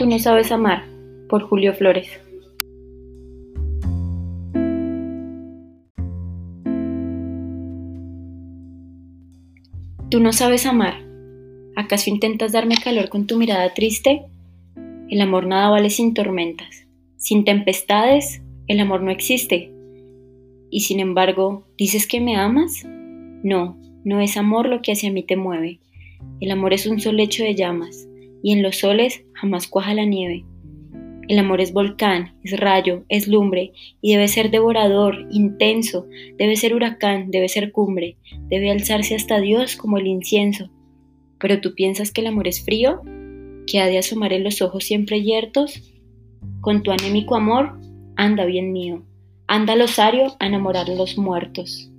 Tú no sabes amar, por Julio Flores. Tú no sabes amar. ¿Acaso intentas darme calor con tu mirada triste? El amor nada vale sin tormentas. Sin tempestades, el amor no existe. Y sin embargo, ¿dices que me amas? No, no es amor lo que hacia mí te mueve. El amor es un sol hecho de llamas, y en los soles jamás cuaja la nieve. El amor es volcán, es rayo, es lumbre, y debe ser devorador, intenso, debe ser huracán, debe ser cumbre, debe alzarse hasta Dios como el incienso. Pero tú piensas que el amor es frío, que ha de asomar en los ojos siempre yertos. Con tu anémico amor, anda bien mío, anda al osario a enamorar los muertos.